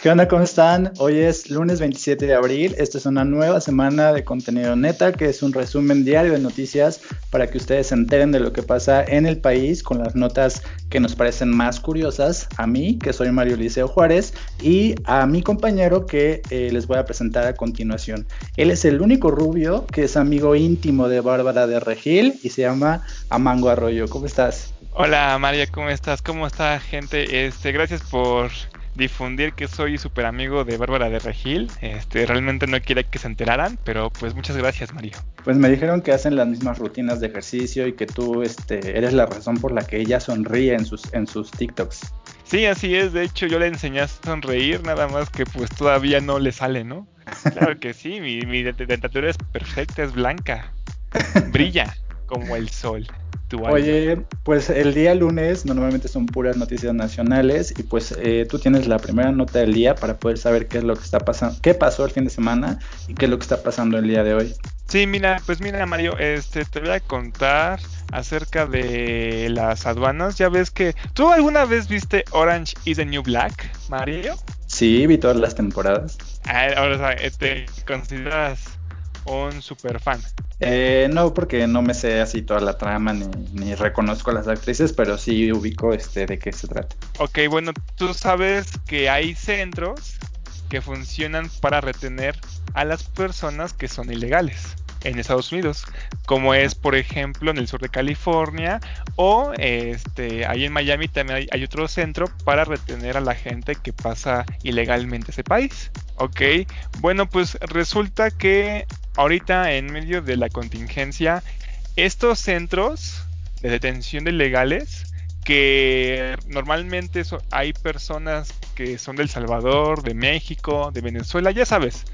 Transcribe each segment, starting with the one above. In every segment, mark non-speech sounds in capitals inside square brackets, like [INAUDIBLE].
¿Qué onda? ¿Cómo están? Hoy es lunes 27 de abril. Esta es una nueva semana de contenido neta, que es un resumen diario de noticias para que ustedes se enteren de lo que pasa en el país con las notas que nos parecen más curiosas. A mí, que soy Mario Liceo Juárez, y a mi compañero que eh, les voy a presentar a continuación. Él es el único rubio que es amigo íntimo de Bárbara de Regil y se llama Amango Arroyo. ¿Cómo estás? Hola María, ¿cómo estás? ¿Cómo está gente? Este, gracias por difundir que soy súper amigo de Bárbara de Regil. Este, realmente no quería que se enteraran, pero pues muchas gracias, Mario. Pues me dijeron que hacen las mismas rutinas de ejercicio y que tú este, eres la razón por la que ella sonríe en sus, en sus TikToks. Sí, así es. De hecho, yo le enseñé a sonreír, nada más que pues todavía no le sale, ¿no? Claro que sí, mi, mi dentadura es perfecta, es blanca. [LAUGHS] Brilla como el sol. Oye, pues el día lunes normalmente son puras noticias nacionales y pues eh, tú tienes la primera nota del día para poder saber qué es lo que está pasando, qué pasó el fin de semana y qué es lo que está pasando el día de hoy. Sí, mira, pues mira Mario, este te voy a contar acerca de las aduanas. Ya ves que tú alguna vez viste Orange is the New Black, Mario? Sí, vi todas las temporadas. Ah, ahora, ¿te este, consideras un super fan? Eh, no, porque no me sé así toda la trama ni, reconozco a las actrices, pero sí ubico este de qué se trata. Ok, bueno, tú sabes que hay centros que funcionan para retener a las personas que son ilegales en Estados Unidos, como es por ejemplo en el sur de California o este ahí en Miami también hay, hay otro centro para retener a la gente que pasa ilegalmente a ese país. Ok, bueno pues resulta que ahorita en medio de la contingencia, estos centros de detención de ilegales, que normalmente hay personas que son del Salvador, de México, de Venezuela, ya sabes,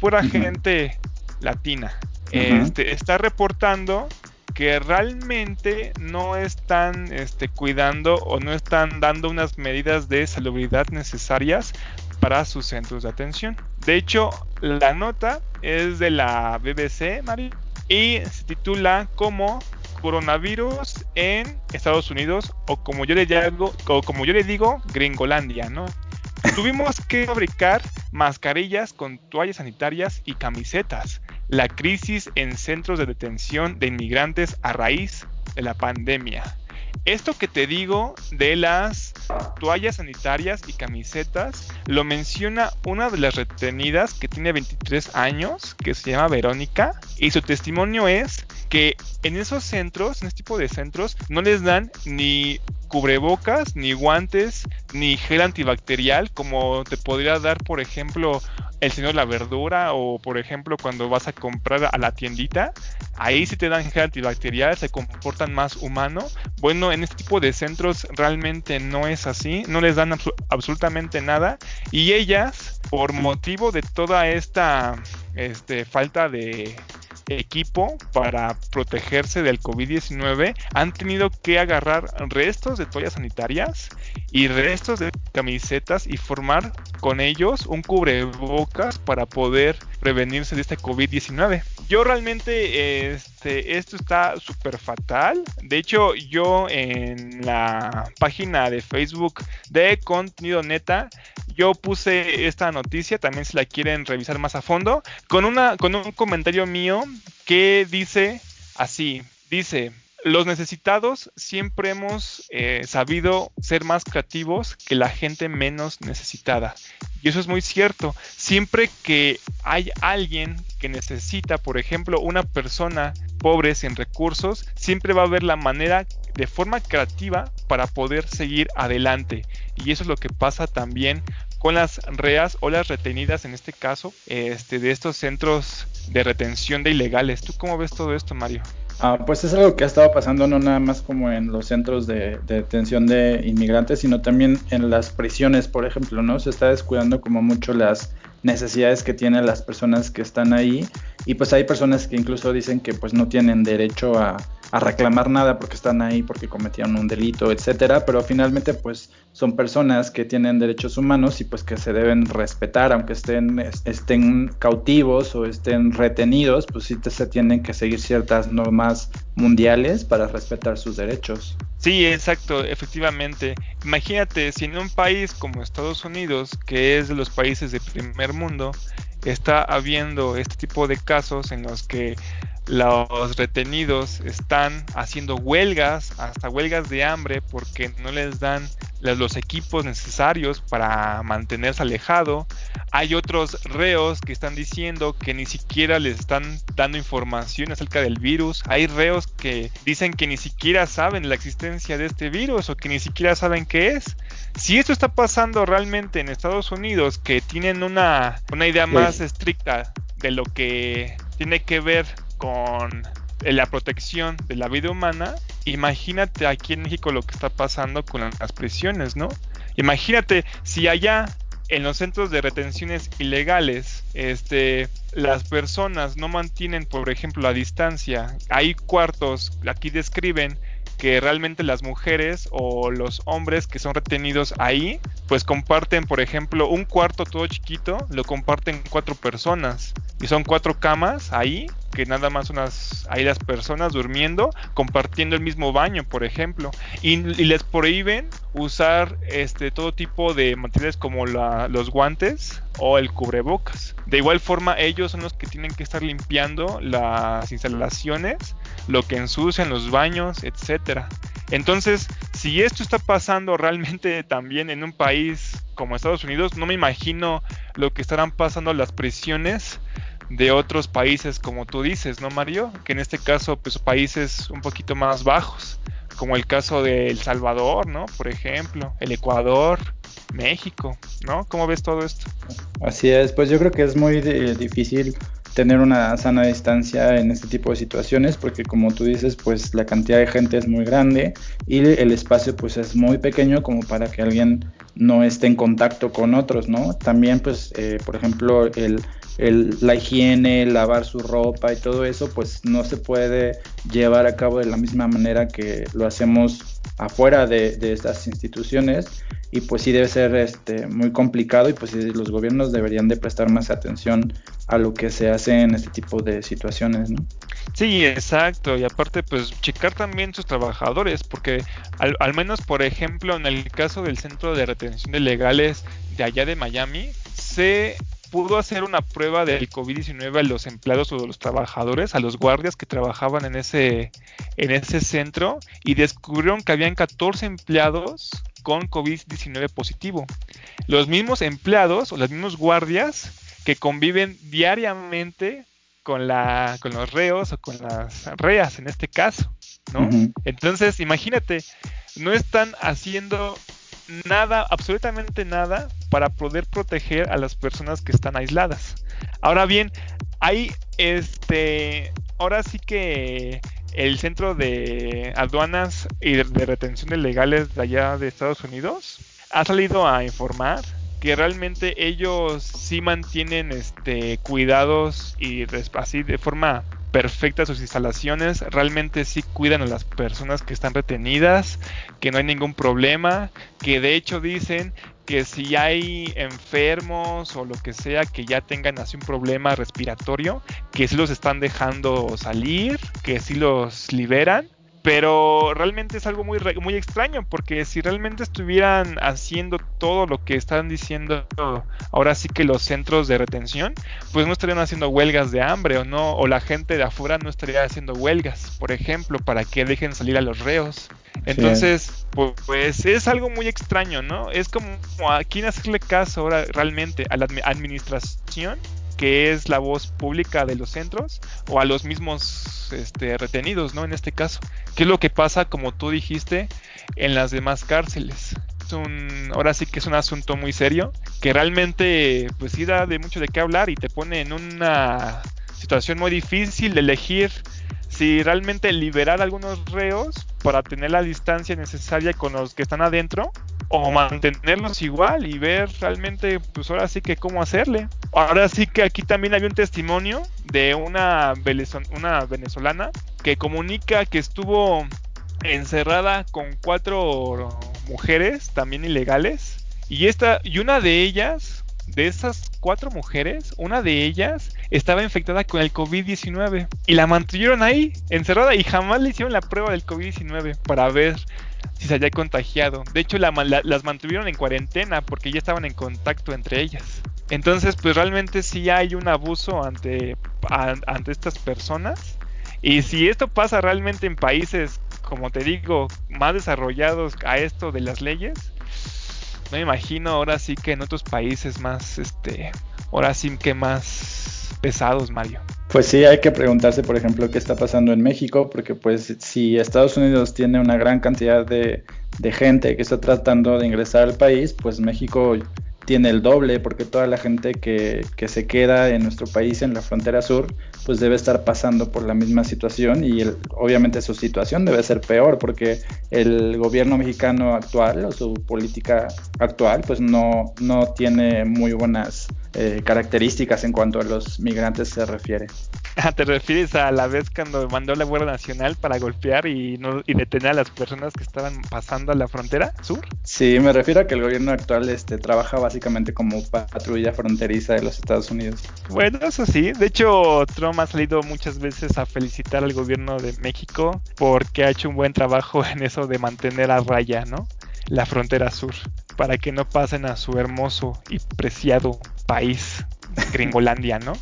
pura gente latina, este, está reportando que realmente no están este, cuidando o no están dando unas medidas de salubridad necesarias para sus centros de atención. De hecho, la nota es de la BBC, Mari, y se titula como coronavirus en Estados Unidos o como yo le digo, o como yo le digo, Gringolandia, ¿no? Tuvimos que fabricar mascarillas con toallas sanitarias y camisetas. La crisis en centros de detención de inmigrantes a raíz de la pandemia. Esto que te digo de las toallas sanitarias y camisetas lo menciona una de las retenidas que tiene 23 años, que se llama Verónica, y su testimonio es que en esos centros, en este tipo de centros, no les dan ni cubrebocas, ni guantes, ni gel antibacterial, como te podría dar, por ejemplo, el señor la verdura o por ejemplo cuando vas a comprar a la tiendita, ahí sí te dan gel antibacterial, se comportan más humano. Bueno, en este tipo de centros realmente no es así, no les dan absolutamente nada y ellas por motivo de toda esta este, falta de equipo para protegerse del COVID-19 han tenido que agarrar restos de toallas sanitarias y restos de camisetas y formar con ellos un cubrebocas para poder prevenirse de este COVID-19. Yo realmente, este, esto está súper fatal. De hecho, yo en la página de Facebook de Contenido Neta, yo puse esta noticia, también si la quieren revisar más a fondo, con, una, con un comentario mío que dice así, dice, los necesitados siempre hemos eh, sabido ser más creativos que la gente menos necesitada. Y eso es muy cierto. Siempre que hay alguien que necesita, por ejemplo, una persona pobre sin recursos, siempre va a haber la manera de forma creativa para poder seguir adelante. Y eso es lo que pasa también con las reas o las retenidas en este caso este, de estos centros de retención de ilegales. ¿Tú cómo ves todo esto, Mario? Ah, pues es algo que ha estado pasando no nada más como en los centros de, detención de inmigrantes, sino también en las prisiones, por ejemplo, ¿no? Se está descuidando como mucho las necesidades que tienen las personas que están ahí y pues hay personas que incluso dicen que pues no tienen derecho a, a reclamar nada porque están ahí porque cometieron un delito, etcétera, pero finalmente pues son personas que tienen derechos humanos y pues que se deben respetar aunque estén estén cautivos o estén retenidos, pues sí se tienen que seguir ciertas normas mundiales para respetar sus derechos. Sí, exacto, efectivamente. Imagínate si en un país como Estados Unidos, que es de los países de primer mundo, está habiendo este tipo de casos en los que los retenidos están haciendo huelgas, hasta huelgas de hambre, porque no les dan los equipos necesarios para mantenerse alejado. Hay otros reos que están diciendo que ni siquiera les están dando información acerca del virus. Hay reos que dicen que ni siquiera saben la existencia de este virus o que ni siquiera saben qué es. Si esto está pasando realmente en Estados Unidos, que tienen una, una idea más estricta de lo que tiene que ver con la protección de la vida humana, imagínate aquí en México lo que está pasando con las prisiones, ¿no? Imagínate si allá en los centros de retenciones ilegales, este, las personas no mantienen, por ejemplo, la distancia. Hay cuartos, aquí describen que realmente las mujeres o los hombres que son retenidos ahí, pues comparten, por ejemplo, un cuarto todo chiquito, lo comparten cuatro personas y son cuatro camas ahí que nada más unas hay las personas durmiendo compartiendo el mismo baño por ejemplo. Y, les prohíben usar este todo tipo de materiales como los guantes o el cubrebocas. De igual forma ellos son los que tienen que estar limpiando las instalaciones lo que ensucian los baños etcétera. Entonces si esto está pasando realmente [LAUGHS] también en un país como Estados Unidos no me imagino lo que estarán pasando las prisiones de otros países, como tú dices, ¿no, Mario? Que en este caso, pues países un poquito más bajos, como el caso de El Salvador, ¿no? Por ejemplo, el Ecuador, México, ¿no? ¿Cómo ves todo esto? Así es, pues yo creo que es muy difícil tener una sana distancia en este tipo de situaciones porque como tú dices pues la cantidad de gente es muy grande y el espacio pues es muy pequeño como para que alguien no esté en contacto con otros, ¿no? También pues eh, por ejemplo el el, la higiene, lavar su ropa y todo eso, pues no se puede llevar a cabo de la misma manera que lo hacemos afuera de, estas instituciones y pues sí debe ser este, muy complicado y pues los gobiernos deberían de prestar más atención a lo que se hace en este tipo de situaciones, ¿no? Sí, exacto, y aparte pues checar también sus trabajadores, porque al, al menos por ejemplo en el caso del centro de retención de legales de allá de Miami, se pudo hacer una prueba del COVID-19 a los empleados o a los trabajadores, a los guardias que trabajaban en ese, en ese centro y descubrieron que habían 14 empleados con COVID-19 positivo. Los mismos empleados o los mismos guardias que conviven diariamente con, la, con los reos o con las reas en este caso, ¿no? Entonces, imagínate, no están haciendo nada, absolutamente nada para poder proteger a las personas que están aisladas. Ahora bien, hay este, ahora sí que el centro de aduanas y de, retención de legales de allá de Estados Unidos ha salido a informar que realmente ellos sí mantienen este cuidados y así de forma perfecta sus instalaciones, realmente sí cuidan a las personas que están retenidas, que no hay ningún problema, que de hecho dicen que si hay enfermos o lo que sea que ya tengan así un problema respiratorio, que sí los están dejando salir, que sí los liberan pero realmente es algo muy, muy extraño, porque si realmente estuvieran haciendo todo lo que están diciendo ahora sí que los centros de retención, pues no estarían haciendo huelgas de hambre o no, o la gente de afuera no estaría haciendo huelgas, por ejemplo, para que dejen salir a los reos. Entonces, pues, es algo muy extraño, ¿no? Es como a quién hacerle caso ahora realmente, a la administración que es la voz pública de los centros o a los mismos este, retenidos, ¿no? En este caso. ¿Qué es lo que pasa, como tú dijiste, en las demás cárceles? Es un, ahora sí que es un asunto muy serio que realmente pues sí da de mucho de qué hablar y te pone en una situación muy difícil de elegir si realmente liberar algunos reos para tener la distancia necesaria con los que están adentro o mantenerlos igual y ver realmente, pues ahora sí que cómo hacerle. Ahora sí que aquí también hay un testimonio de una, una venezolana que comunica que estuvo encerrada con cuatro mujeres también ilegales y esta y una de ellas de esas cuatro mujeres, una de ellas estaba infectada con el COVID-19 y la mantuvieron ahí, encerrada y jamás le hicieron la prueba del COVID-19 para ver si se había contagiado. De hecho, las mantuvieron en cuarentena porque ya estaban en contacto entre ellas. Entonces, pues realmente sí hay un abuso ante, ante estas personas. Y si esto pasa realmente en países, como te digo, más desarrollados a esto de las leyes, no me imagino ahora sí que en otros países más, este, ahora sí que más pesados, Mario. Pues sí, hay que preguntarse, por ejemplo, qué está pasando en México, porque pues si Estados Unidos tiene una gran cantidad de, de gente que está tratando de ingresar al país, pues México tiene el doble, porque toda la gente que, que, se queda en nuestro país, en la frontera sur, pues debe estar pasando por la misma situación y obviamente su situación debe ser peor, porque el gobierno mexicano actual o su política actual, pues no, no tiene muy buenas eh, características en cuanto a los migrantes se refiere. [LAUGHS] ¿Te refieres a la vez cuando mandó la Guardia Nacional para golpear y, no, y detener a las personas que estaban pasando a la frontera sur? Sí, me refiero a que el gobierno actual este, trabaja básicamente como patrulla fronteriza de los Estados Unidos. Bueno, eso sí. De hecho, Trump ha salido muchas veces a felicitar al gobierno de México porque ha hecho un buen trabajo en eso de mantener a raya, ¿no? La frontera sur, para que no pasen a su hermoso y preciado país, Gringolandia, ¿no?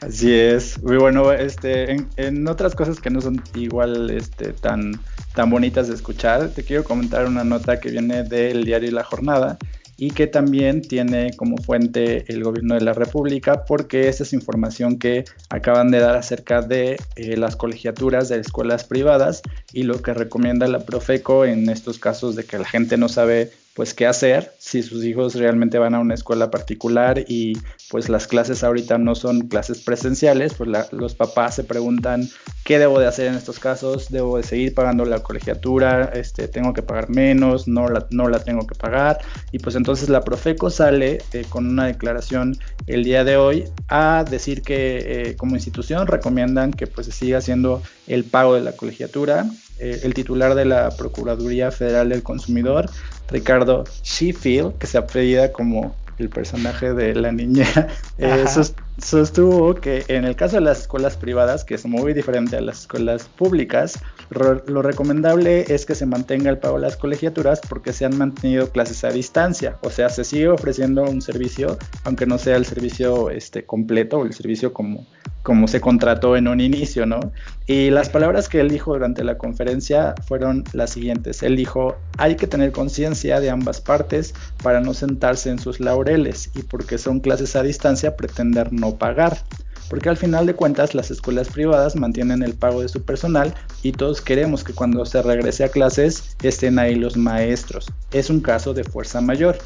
Así es. Muy bueno, este, en, otras cosas que no son igual este, tan, tan bonitas de escuchar, te quiero comentar una nota que viene del diario La Jornada y que también tiene como fuente el gobierno de la República porque esta es información que acaban de dar acerca de eh, las colegiaturas de escuelas privadas y lo que recomienda la Profeco en estos casos de que la gente no sabe pues qué hacer si sus hijos realmente van a una escuela particular y pues las clases ahorita no son clases presenciales, pues los papás se preguntan qué debo de hacer en estos casos, debo de seguir pagando la colegiatura, este, tengo que pagar menos, no la, no la tengo que pagar y pues entonces la Profeco sale eh, con una declaración el día de hoy a decir que eh, como institución recomiendan que pues se siga haciendo el pago de la colegiatura. Eh, el titular de la Procuraduría Federal del Consumidor Ricardo Sheffield, que se apellida como el personaje de la niña, eh, sostuvo que en el caso de las escuelas privadas, que es muy diferente a las escuelas públicas, lo recomendable es que se mantenga el pago de las colegiaturas porque se han mantenido clases a distancia, o sea, se sigue ofreciendo un servicio, aunque no sea el servicio este, completo o el servicio como como se contrató en un inicio, ¿no? Y las palabras que él dijo durante la conferencia fueron las siguientes. Él dijo, hay que tener conciencia de ambas partes para no sentarse en sus laureles y porque son clases a distancia pretender no pagar. Porque al final de cuentas las escuelas privadas mantienen el pago de su personal y todos queremos que cuando se regrese a clases estén ahí los maestros. Es un caso de fuerza mayor.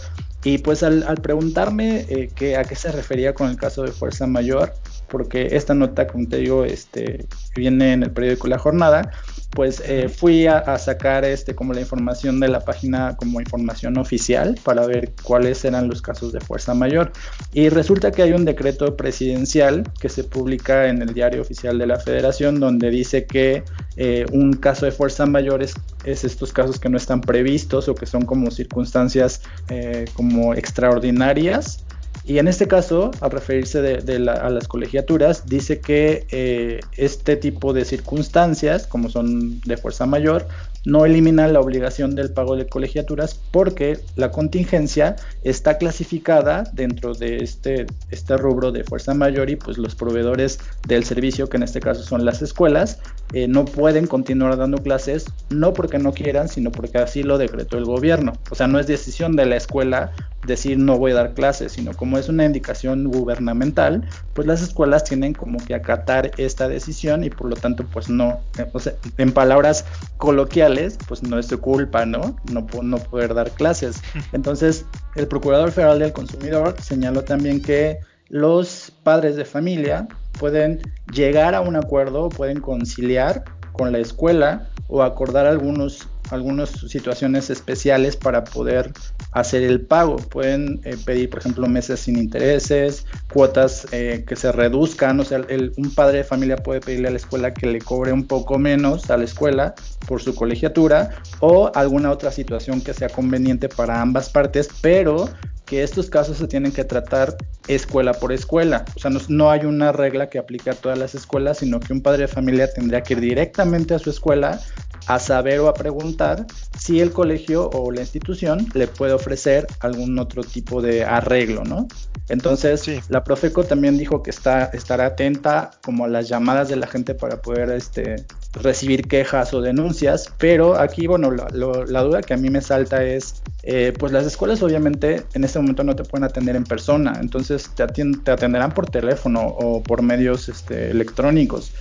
Y pues al, preguntarme eh, a qué se refería con el caso de fuerza mayor, porque esta nota, como te digo, este, viene en el periódico La Jornada, pues eh, fui a, sacar este como la información de la página como información oficial para ver cuáles eran los casos de fuerza mayor. Y resulta que hay un decreto presidencial que se publica en el diario oficial de la Federación donde dice que eh, un caso de fuerza mayor es, estos casos que no están previstos o que son como circunstancias eh, como extraordinarias y en este caso, al referirse a las colegiaturas, dice que eh, este tipo de circunstancias, como son de fuerza mayor, no elimina la obligación del pago de colegiaturas porque la contingencia está clasificada dentro de este, este rubro de fuerza mayor y pues los proveedores del servicio, que en este caso son las escuelas, eh, no pueden continuar dando clases, no porque no quieran, sino porque así lo decretó el gobierno. O sea, no es decisión de la escuela decir no voy a dar clases, sino como es una indicación gubernamental, pues las escuelas tienen como que acatar esta decisión y por lo tanto pues no, eh, o sea, en palabras coloquiales, pues no es su culpa, ¿no? No, no poder dar clases. [LAUGHS] Entonces, el Procurador Federal del Consumidor señaló también que los padres de familia pueden llegar a un acuerdo, pueden conciliar con la escuela o acordar algunos algunas situaciones especiales para poder hacer el pago. Pueden eh, pedir, por ejemplo, meses sin intereses, cuotas eh, que se reduzcan, o sea, un padre de familia puede pedirle a la escuela que le cobre un poco menos a la escuela por su colegiatura o alguna otra situación que sea conveniente para ambas partes, pero que estos casos se tienen que tratar escuela por escuela. O sea, no, hay una regla que aplique a todas las escuelas, sino que un padre de familia tendría que ir directamente a su escuela a saber o a preguntar si el colegio o la institución le puede ofrecer algún otro tipo de arreglo, ¿no? Entonces, la Profeco también dijo que está, estará atenta como a las llamadas de la gente para poder este, recibir quejas o denuncias, pero aquí, bueno, la duda que a mí me salta es, eh, pues las escuelas obviamente en este momento no te pueden atender en persona, entonces te, te atenderán por teléfono o por medios este, electrónicos.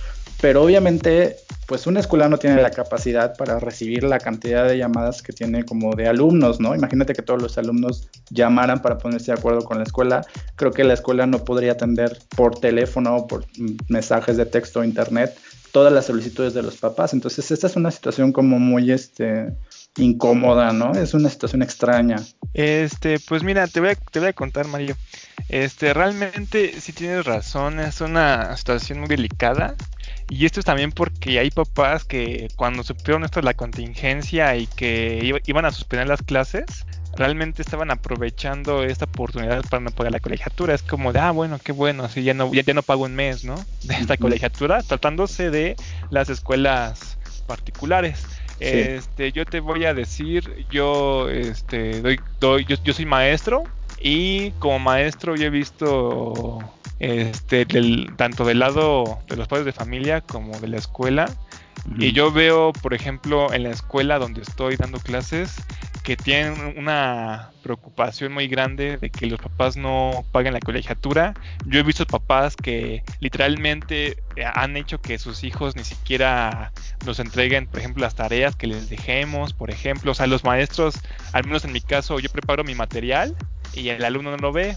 Pero obviamente, pues una escuela no tiene la capacidad para recibir la cantidad de llamadas que tiene como de alumnos, ¿no? Imagínate que todos los alumnos llamaran para ponerse de acuerdo con la escuela. Creo que la escuela no podría atender por teléfono por mensajes de texto o internet todas las solicitudes de los papás. Entonces, esta es una situación como muy, este, incómoda, ¿no? Es una situación extraña. Este, pues mira, te voy a, te voy a contar, Mario. Este, realmente sí tienes razón, es una situación muy delicada. Y esto es también porque hay papás que cuando supieron esto de la contingencia y que iban a suspender las clases, realmente estaban aprovechando esta oportunidad para no pagar la colegiatura. Es como de, ah, bueno, qué bueno, así ya no, ya, no pago un mes, ¿no? [LAUGHS] De esta colegiatura, tratándose de las escuelas particulares. Este, yo te voy a decir, yo, este, doy, doy yo, yo soy maestro y como maestro yo he visto este, tanto del lado de los padres de familia como de la escuela. Y yo veo, por ejemplo, en la escuela donde estoy dando clases, que tienen una preocupación muy grande de que los papás no paguen la colegiatura. Yo he visto papás que literalmente eh, han hecho que sus hijos ni siquiera nos entreguen, por ejemplo, las tareas que les dejemos, por ejemplo. O sea, los maestros, al menos en mi caso, yo preparo mi material y el alumno no lo ve,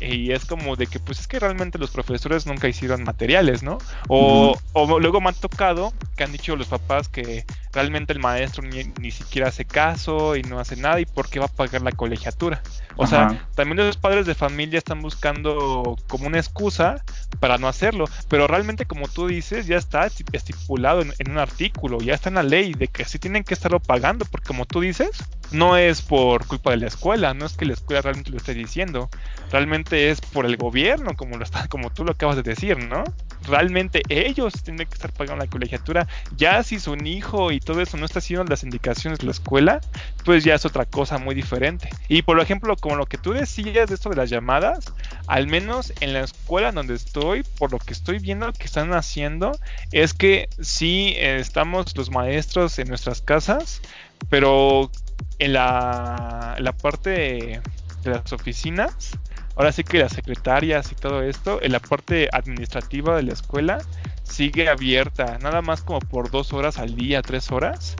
y es como de que pues es que realmente los profesores nunca hicieron materiales, ¿no? O, o luego me han tocado que han dicho los papás que realmente el maestro ni, siquiera hace caso y no hace nada y por qué va a pagar la colegiatura. O sea, también los padres de familia están buscando como una excusa para no hacerlo, pero realmente como tú dices ya está estipulado en, en un artículo, ya está en la ley de que sí tienen que estarlo pagando, porque como tú dices, no es por culpa de la escuela, no es que la escuela realmente lo esté diciendo, realmente es por el gobierno, como lo está, como tú lo acabas de decir, ¿no? Realmente ellos tienen que estar pagando la colegiatura. Ya si su hijo y todo eso no está haciendo las indicaciones de la escuela, pues ya es otra cosa muy diferente. Y por ejemplo, como lo que tú decías de esto de las llamadas, al menos en la escuela donde estoy, por lo que estoy viendo que están haciendo, es que sí eh, estamos los maestros en nuestras casas, pero en la, parte de las oficinas, ahora sí que las secretarias y todo esto, en la parte administrativa de la escuela sigue abierta, nada más como por dos horas al día, tres horas.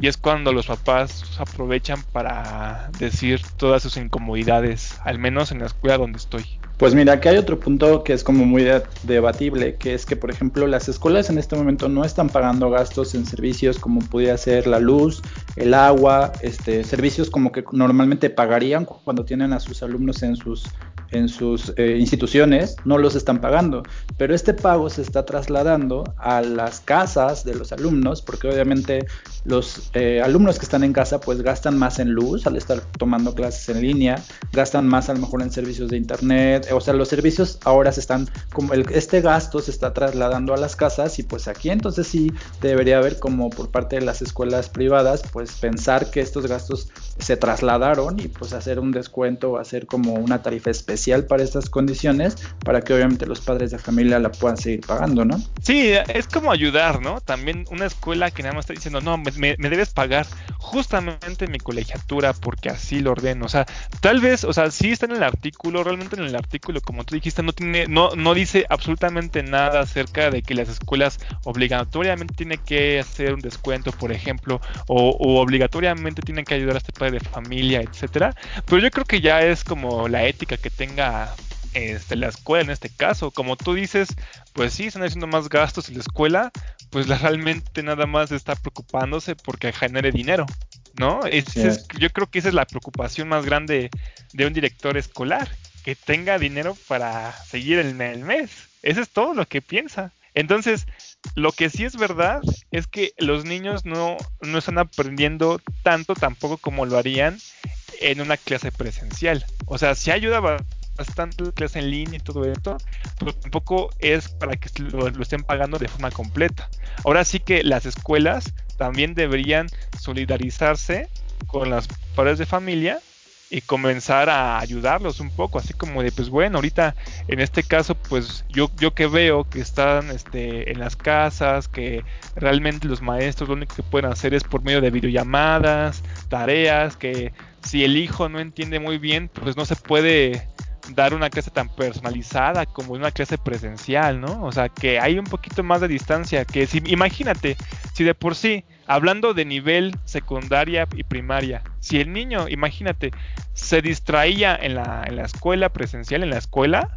Y es cuando los papás aprovechan para decir todas sus incomodidades, al menos en la escuela donde estoy. Pues mira, aquí hay otro punto que es como muy debatible, que es que, por ejemplo, las escuelas en este momento no están pagando gastos en servicios como pudiera ser la luz, el agua, este, servicios como que normalmente pagarían cuando tienen a sus alumnos en sus en sus eh, instituciones no los están pagando, pero este pago se está trasladando a las casas de los alumnos, porque obviamente los eh, alumnos que están en casa pues gastan más en luz al estar tomando clases en línea, gastan más a lo mejor en servicios de internet, o sea, los servicios ahora se están, como el, este gasto se está trasladando a las casas y pues aquí. Entonces sí debería haber como por parte de las escuelas privadas pues pensar que estos gastos se trasladaron y pues hacer un descuento hacer como una tarifa especial para estas condiciones para que obviamente los padres de familia la puedan seguir pagando, ¿no? Sí, es como ayudar, ¿no? También una escuela que nada más está diciendo, no, me, debes pagar justamente mi colegiatura porque así lo ordeno. O sea, tal vez, o sea, sí está en el artículo, realmente en el artículo, como tú dijiste, no tiene, no, no dice absolutamente nada acerca de que las escuelas obligatoriamente tienen que hacer un descuento, por ejemplo, o, o obligatoriamente tienen que ayudar a este padre de familia, etcétera. Pero yo creo que ya es como la ética que tenga este, la escuela en este caso. Como tú dices, pues sí, están haciendo más gastos en la escuela, pues realmente nada más está preocupándose porque genere dinero. ¿no? yo creo que esa es la preocupación más grande de un director escolar, que tenga dinero para seguir el, el mes. Eso es todo lo que piensa. Entonces, lo que sí es verdad es que los niños no, no están aprendiendo tanto tampoco como lo harían en una clase presencial. O sea, sí ayuda bastante la clase en línea y todo esto, pero tampoco es para que lo, lo, estén pagando de forma completa. Ahora sí que las escuelas también deberían solidarizarse con las padres de familia y comenzar a ayudarlos un poco, así como de, pues bueno, ahorita en este caso, pues yo, yo que veo que están este, en las casas, que realmente los maestros lo único que pueden hacer es por medio de videollamadas, tareas, que si el hijo no entiende muy bien, pues no se puede dar una clase tan personalizada como una clase presencial, ¿no? O sea, que hay un poquito más de distancia, que si, imagínate, si de por sí, hablando de nivel secundaria y primaria, si el niño, imagínate, se distraía en la, en la escuela presencial, en la escuela,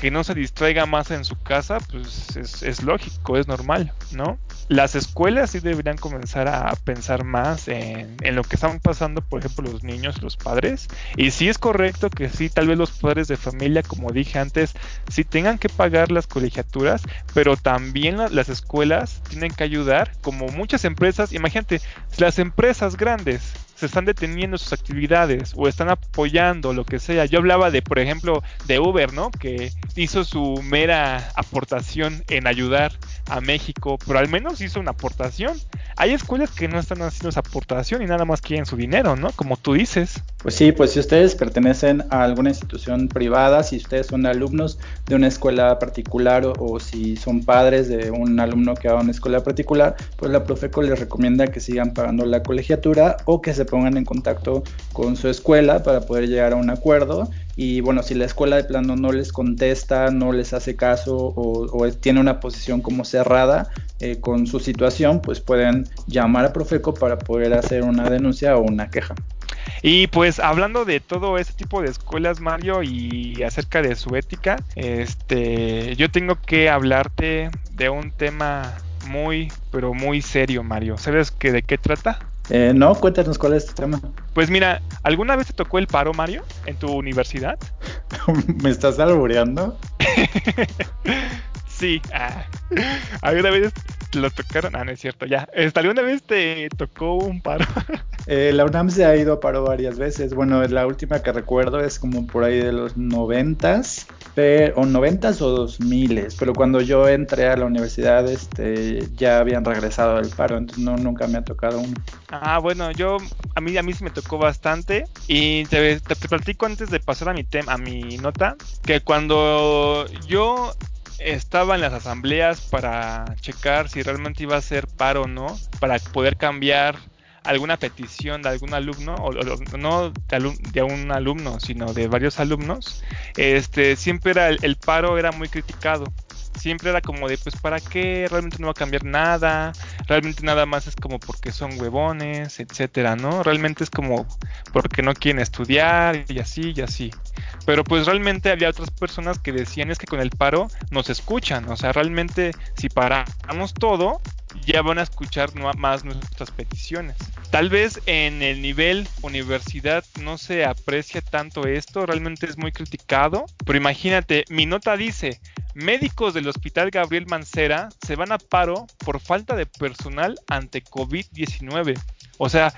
que no se distraiga más en su casa, pues es, lógico, es normal, ¿no? Las escuelas sí deberían comenzar a pensar más en, en, lo que están pasando, por ejemplo, los niños, los padres. Y sí es correcto que sí, tal vez los padres de familia, como dije antes, sí tengan que pagar las colegiaturas, pero también las escuelas tienen que ayudar, como muchas empresas, imagínate, las empresas grandes se están deteniendo sus actividades o están apoyando lo que sea. Yo hablaba de, por ejemplo, de Uber, ¿no? Que hizo su mera aportación en ayudar a México, pero al menos hizo una aportación. Hay escuelas que no están haciendo esa aportación y nada más quieren su dinero, ¿no? Como tú dices. Pues sí, pues si ustedes pertenecen a alguna institución privada, si ustedes son alumnos de una escuela particular o, si son padres de un alumno que va a una escuela particular, pues la Profeco les recomienda que sigan pagando la colegiatura o que se pongan en contacto con su escuela para poder llegar a un acuerdo y bueno, si la escuela de plano no les contesta, no les hace caso o, tiene una posición como cerrada eh, con su situación, pues pueden llamar a Profeco para poder hacer una denuncia o una queja. Y pues hablando de todo ese tipo de escuelas, Mario, y acerca de su ética, este, yo tengo que hablarte de un tema muy, pero muy serio, Mario. ¿Sabes que de qué trata? Eh, no, cuéntanos cuál es tu tema. Pues mira, ¿alguna vez te tocó el paro, Mario, en tu universidad? [LAUGHS] ¿Me estás albureando? [LAUGHS] sí. Ah. ¿Alguna vez lo tocaron? Ah, no es cierto, ya. Este, ¿Alguna vez te tocó un paro? [LAUGHS] Eh, la UNAM se ha ido a paro varias veces. Bueno, la última que recuerdo es como por ahí de los noventas, o noventas o dos miles. Pero cuando yo entré a la universidad, este, ya habían regresado al paro, entonces no nunca me ha tocado uno. Ah, bueno, yo a mí a mí sí me tocó bastante y te, te, te platico antes de pasar a mi tema, a mi nota, que cuando yo estaba en las asambleas para checar si realmente iba a ser paro o no, para poder cambiar alguna petición de algún alumno, o, no de, un alumno, sino de varios alumnos, este, siempre era el, paro era muy criticado. Siempre era como de, pues, ¿para qué? Realmente no va a cambiar nada. Realmente nada más es como porque son huevones, etcétera, ¿no? Realmente es como porque no quieren estudiar y así y así. Pero pues realmente había otras personas que decían es que con el paro nos escuchan. O sea, realmente si paramos todo, ya van a escuchar más nuestras peticiones. Tal vez en el nivel universidad no se aprecia tanto esto, realmente es muy criticado, pero imagínate, mi nota dice, médicos del Hospital Gabriel Mancera se van a paro por falta de personal ante COVID-19. O sea,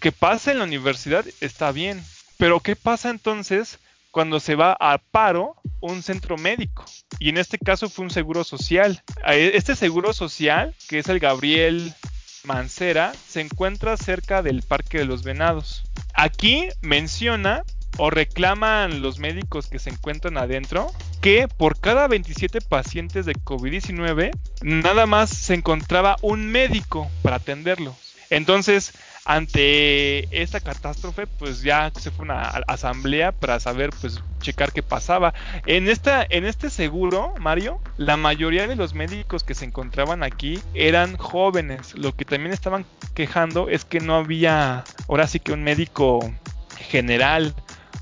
que pasa en la universidad está bien, pero ¿qué pasa entonces cuando se va a paro un centro médico. Y en este caso fue un seguro social. Este seguro social, que es el Gabriel Mancera, se encuentra cerca del Parque de los Venados. Aquí menciona o reclaman los médicos que se encuentran adentro que por cada 27 pacientes de COVID-19 nada más se encontraba un médico para atenderlos. Entonces, ante esta catástrofe, pues ya se fue una asamblea para saber, pues, checar qué pasaba. En esta, en este seguro, Mario, la mayoría de los médicos que se encontraban aquí eran jóvenes. Lo que también estaban quejando es que no había, ahora sí que un médico general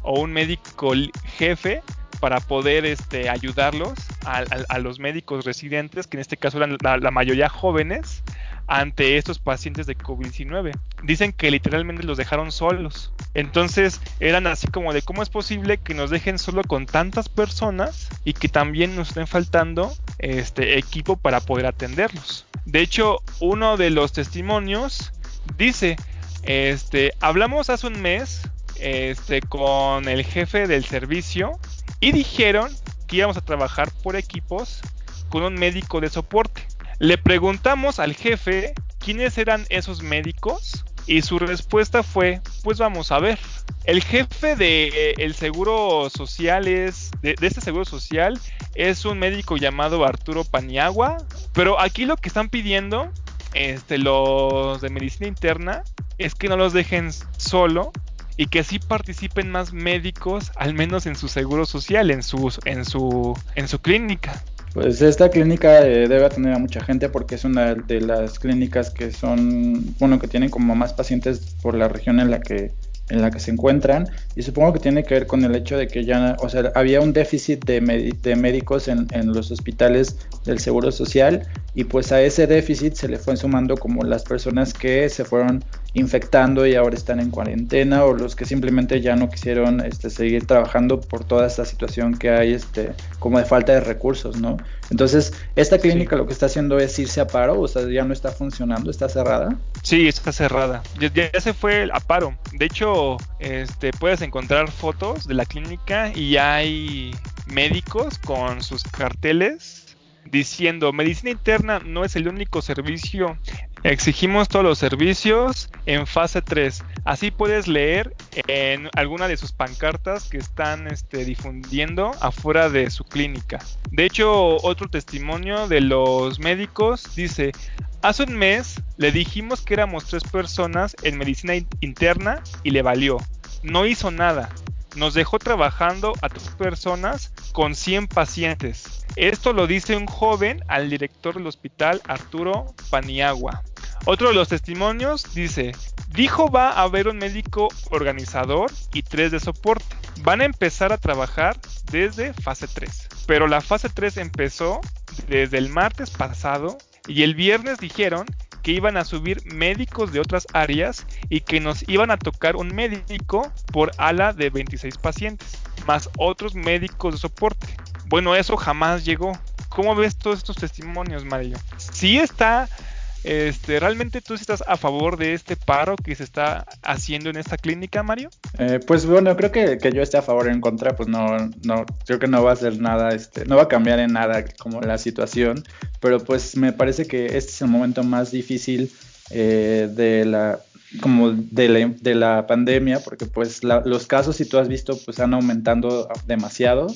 o un médico jefe para poder este, ayudarlos a, los médicos residentes, que en este caso eran la mayoría jóvenes, ante estos pacientes de COVID-19. Dicen que literalmente los dejaron solos. Entonces eran así como de cómo es posible que nos dejen solo con tantas personas y que también nos estén faltando este equipo para poder atenderlos. De hecho, uno de los testimonios dice, este, hablamos hace un mes este, con el jefe del servicio y dijeron que íbamos a trabajar por equipos con un médico de soporte. Le preguntamos al jefe quiénes eran esos médicos y su respuesta fue, pues vamos a ver. El jefe de eh, el seguro social es, de, este seguro social es un médico llamado Arturo Paniagua, pero aquí lo que están pidiendo este, los de medicina interna es que no los dejen solo y que sí participen más médicos, al menos en su seguro social, en su, en su, en su clínica. Pues esta clínica eh, debe atender a mucha gente porque es una de las clínicas que son, bueno, que tienen como más pacientes por la región en la que en la que se encuentran. Y supongo que tiene que ver con el hecho de que ya, o sea, había un déficit de, de médicos en, en, los hospitales del Seguro Social y pues a ese déficit se le fue sumando como las personas que se fueron infectando y ahora están en cuarentena o los que simplemente ya no quisieron este, seguir trabajando por toda esta situación que hay este, como de falta de recursos, ¿no? Entonces, esta clínica lo que está haciendo es irse a paro, o sea, ya no está funcionando, está cerrada. Sí, está cerrada. Ya, ya se fue a paro. De hecho, este, puedes encontrar fotos de la clínica y hay médicos con sus carteles diciendo medicina interna no es el único servicio. Exigimos todos los servicios en fase 3. Así puedes leer en alguna de sus pancartas que están este, difundiendo afuera de su clínica. De hecho, otro testimonio de los médicos dice, hace un mes le dijimos que éramos tres personas en medicina interna y le valió. No hizo nada. Nos dejó trabajando a tres personas con 100 pacientes. Esto lo dice un joven al director del hospital Arturo Paniagua. Otro de los testimonios dice, dijo va a haber un médico organizador y tres de soporte. Van a empezar a trabajar desde fase 3. Pero la fase 3 empezó desde el martes pasado y el viernes dijeron que iban a subir médicos de otras áreas y que nos iban a tocar un médico por ala de 26 pacientes, más otros médicos de soporte. Bueno, eso jamás llegó. ¿Cómo ves todos estos testimonios, Mario? Sí está, este, ¿realmente tú estás a favor de este paro que se está haciendo en esta clínica, Mario? Eh, pues bueno, creo que, que, yo esté a favor o en contra, pues no, no, creo que no va a hacer nada, este, no va a cambiar en nada como la situación, pero pues me parece que este es el momento más difícil eh, de la como de la, de la pandemia, porque pues la, los casos, si tú has visto, pues han aumentando demasiado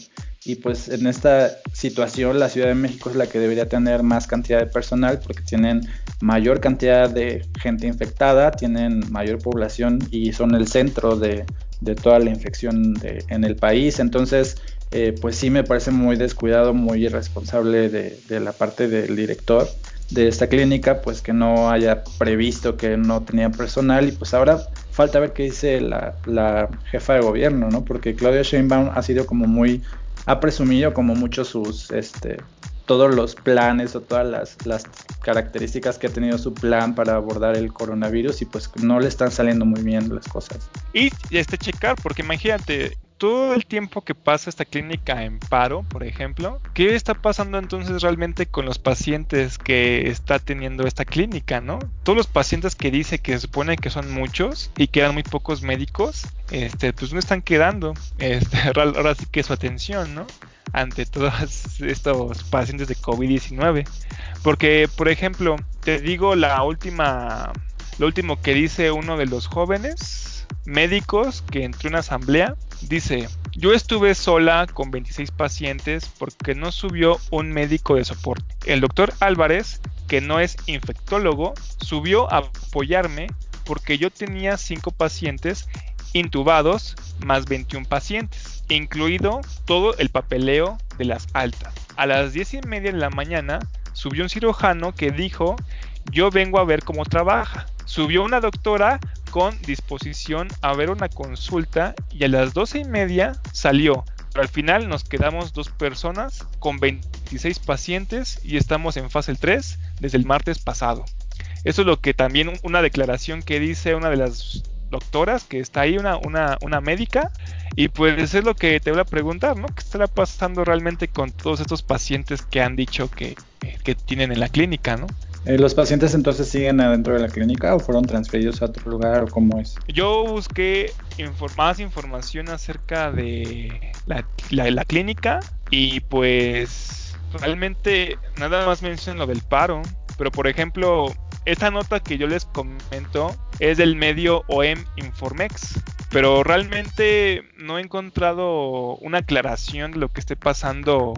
y pues en esta situación la Ciudad de México es la que debería tener más cantidad de personal porque tienen mayor cantidad de gente infectada, tienen mayor población y son el centro de, de toda la infección de, en el país. Entonces, eh, pues sí me parece muy descuidado, muy irresponsable de, de, la parte del director de esta clínica, pues que no haya previsto que no tenía personal y pues ahora falta ver qué dice la, la jefa de gobierno, ¿no? Porque Claudia Sheinbaum ha sido como muy ha presumido como mucho sus, este, todos los planes o todas las, las, características que ha tenido su plan para abordar el coronavirus y pues no le están saliendo muy bien las cosas. Y este checar, porque imagínate, todo el tiempo que pasa esta clínica en paro, por ejemplo, ¿qué está pasando entonces realmente con los pacientes que está teniendo esta clínica, no? Todos los pacientes que dice que se supone que son muchos y quedan muy pocos médicos, este, pues no están quedando, este, [LAUGHS] ahora sí que su atención, ¿no? Ante todos estos pacientes de COVID-19. Porque, por ejemplo, te digo la última, lo último que dice uno de los jóvenes médicos que entró en una asamblea Dice, yo estuve sola con 26 pacientes porque no subió un médico de soporte. El doctor Álvarez, que no es infectólogo, subió a apoyarme porque yo tenía 5 pacientes intubados más 21 pacientes, incluido todo el papeleo de las altas. A las 10 y media de la mañana subió un cirujano que dijo, yo vengo a ver cómo trabaja. Subió una doctora con disposición a ver una consulta y a las doce y media salió. Pero al final nos quedamos dos personas con 26 pacientes y estamos en fase 3 desde el martes pasado. Eso es lo que también una declaración que dice una de las doctoras que está ahí, una, una, una médica, y pues es lo que te voy a preguntar, ¿no? ¿Qué estará pasando realmente con todos estos pacientes que han dicho que, que tienen en la clínica, ¿no? Eh, ¿Los pacientes entonces siguen adentro de la clínica o fueron transferidos a otro lugar o cómo es? Yo busqué más información acerca de la, la, clínica y pues realmente nada más mencionan lo del paro, pero por ejemplo, esta nota que yo les comento es del medio OM Informex, pero realmente no he encontrado una aclaración de lo que esté pasando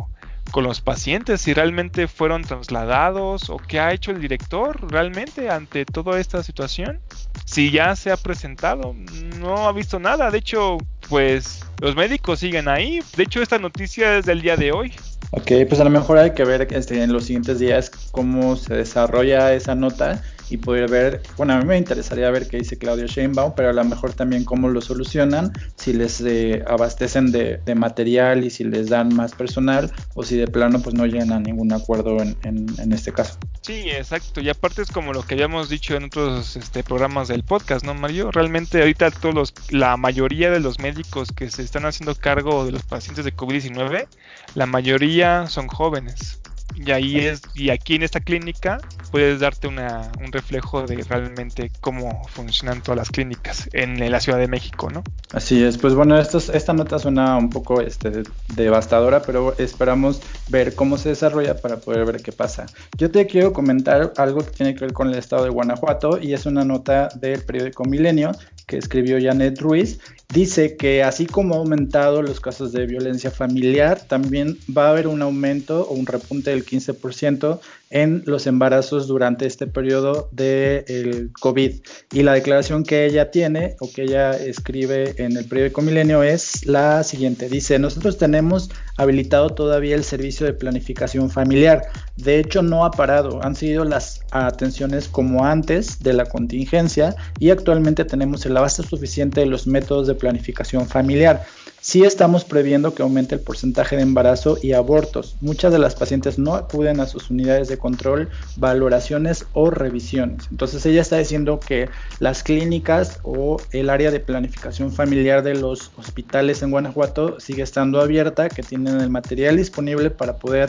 con los pacientes, si realmente fueron trasladados o qué ha hecho el director realmente ante toda esta situación. Si ya se ha presentado, no ha visto nada. De hecho, pues los médicos siguen ahí. De hecho, esta noticia es del día de hoy. Ok, pues a lo mejor hay que ver este, en los siguientes días cómo se desarrolla esa nota y poder ver, bueno, a mí me interesaría ver qué dice Claudio Sheinbaum, pero a lo mejor también cómo lo solucionan, si les eh, abastecen de, material y si les dan más personal o si de plano pues no llegan a ningún acuerdo en, en, este caso. Sí, exacto, y aparte es como lo que habíamos dicho en otros este, programas del podcast, ¿no, Mario? Realmente ahorita todos los, la mayoría de los médicos que se están haciendo cargo de los pacientes de COVID-19, la mayoría son jóvenes. Y ahí es, y aquí en esta clínica puedes darte una, un reflejo de realmente cómo funcionan todas las clínicas en la Ciudad de México, ¿no? Así es, pues bueno, esto, esta nota suena un poco este, devastadora, pero esperamos ver cómo se desarrolla para poder ver qué pasa. Yo te quiero comentar algo que tiene que ver con el estado de Guanajuato y es una nota del periódico Milenio que escribió Janet Ruiz dice que así como ha aumentado los casos de violencia familiar, también va a haber un aumento o un repunte del 15% en los embarazos durante este periodo del COVID. Y la declaración que ella tiene o que ella escribe en el periódico Milenio es la siguiente. Dice, nosotros tenemos habilitado todavía el servicio de planificación familiar. De hecho, no ha parado. Han sido las atenciones como antes de la contingencia y actualmente tenemos el abasto suficiente de los métodos de planificación familiar. Sí estamos previendo que aumente el porcentaje de embarazo y abortos. Muchas de las pacientes no acuden a sus unidades de control, valoraciones o revisiones. Entonces ella está diciendo que las clínicas o el área de planificación familiar de los hospitales en Guanajuato sigue estando abierta, que tienen el material disponible para poder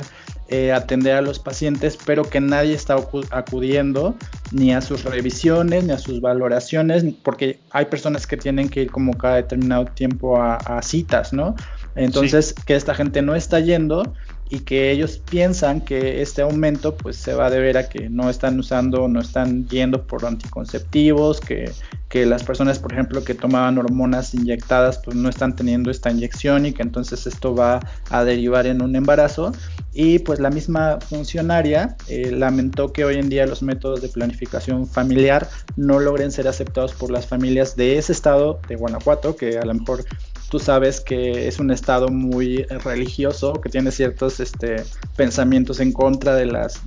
eh, atender a los pacientes, pero que nadie está acudiendo ni a sus revisiones, ni a sus valoraciones, porque hay personas que tienen que ir como cada determinado tiempo a, citas, ¿no? Entonces, que esta gente no está yendo y que ellos piensan que este aumento pues se va a deber a que no están usando, no están yendo por anticonceptivos, que, que las personas por ejemplo que tomaban hormonas inyectadas pues no están teniendo esta inyección y que entonces esto va a derivar en un embarazo y pues la misma funcionaria eh, lamentó que hoy en día los métodos de planificación familiar no logren ser aceptados por las familias de ese estado de Guanajuato que a lo mejor tú sabes que es un estado muy religioso, que tiene ciertos este, pensamientos en contra de las,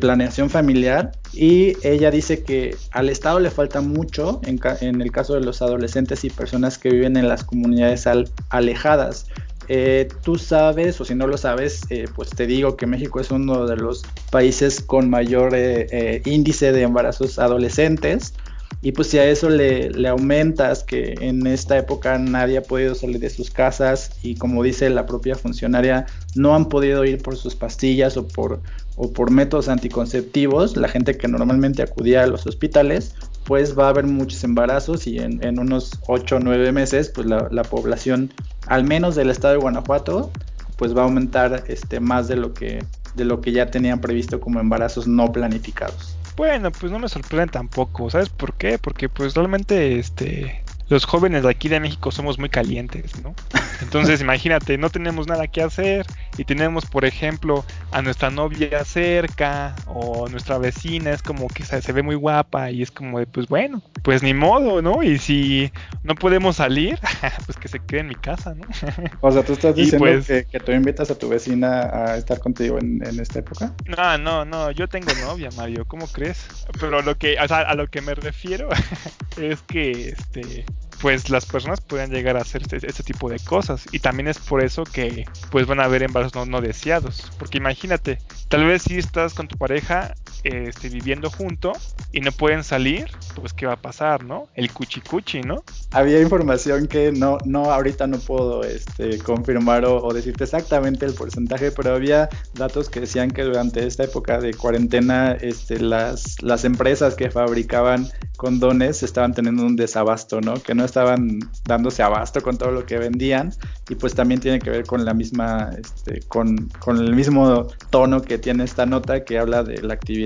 planeación familiar y ella dice que al estado le falta mucho en, en el caso de los adolescentes y personas que viven en las comunidades alejadas. Eh, tú sabes, o si no lo sabes, eh, pues te digo que México es uno de los países con mayor eh, índice de embarazos adolescentes. Y pues si a eso le, aumentas que en esta época nadie ha podido salir de sus casas y como dice la propia funcionaria, no han podido ir por sus pastillas o por, o por métodos anticonceptivos, la gente que normalmente acudía a los hospitales, pues va a haber muchos embarazos y en, en unos 8 o 9 meses, pues la, la, población, al menos del estado de Guanajuato, pues va a aumentar este, más de lo, que, de lo que ya tenían previsto como embarazos no planificados. Bueno, pues no me sorprende tampoco, ¿sabes por qué? Porque pues realmente este los jóvenes de aquí de México somos muy calientes, ¿no? Entonces [LAUGHS] imagínate, no tenemos nada que hacer y tenemos, por ejemplo, a nuestra novia cerca o nuestra vecina es como que se, ve muy guapa y es como de, pues bueno, pues ni modo, ¿no? Y si no podemos salir, [LAUGHS] pues que se quede en mi casa, ¿no? [LAUGHS] O sea, tú estás diciendo pues que, tú invitas a tu vecina a estar contigo en, esta época. No, no, no, yo tengo novia, Mario, ¿cómo crees? Pero lo que, o sea, a lo que me refiero es que, este, pues las personas pueden llegar a hacer este, este, tipo de cosas. Y también es por eso que pues van a haber embarazos no, deseados. Porque imagínate tal vez si estás con tu pareja este, viviendo junto y no pueden salir, pues ¿qué va a pasar, no? El cuchicuchi, ¿no? Había información que no, no, ahorita no puedo este, confirmar o, decirte exactamente el porcentaje, pero había datos que decían que durante esta época de cuarentena, este, las, las empresas que fabricaban condones estaban teniendo un desabasto, ¿no? Que no estaban dándose abasto con todo lo que vendían y pues también tiene que ver con la misma, este, con, con el mismo tono que tiene esta nota que habla de la actividad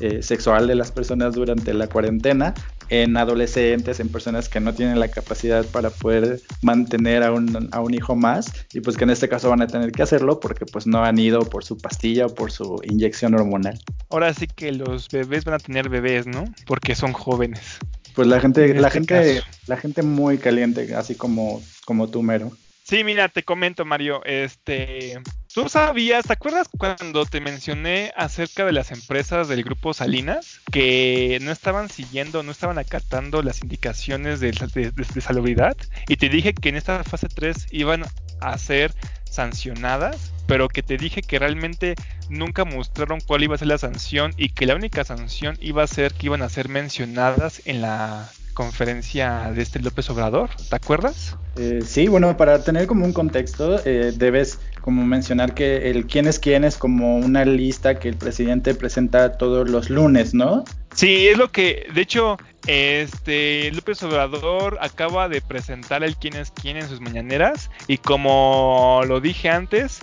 eh, sexual de las personas durante la cuarentena en adolescentes, en personas que no tienen la capacidad para poder mantener a un, a un hijo más y pues que en este caso van a tener que hacerlo porque pues no han ido por su pastilla o por su inyección hormonal. Ahora sí que los bebés van a tener bebés, ¿no? Porque son jóvenes. Pues la gente, la este gente, la gente muy caliente, así como, como tú, Mero. Sí, mira, te comento, Mario. Este, ¿tú sabías, te acuerdas cuando te mencioné acerca de las empresas del grupo Salinas que no estaban siguiendo, no estaban acatando las indicaciones de, de salubridad? Y te dije que en esta fase 3 iban a ser sancionadas, pero que te dije que realmente nunca mostraron cuál iba a ser la sanción y que la única sanción iba a ser que iban a ser mencionadas en la conferencia de este López Obrador, ¿te acuerdas? Eh, sí, bueno, para tener como un contexto, eh, debes como mencionar que el quién es quién es como una lista que el presidente presenta todos los lunes, ¿no? Sí, es lo que, de hecho, este López Obrador acaba de presentar el quién es quién en sus mañaneras y como lo dije antes,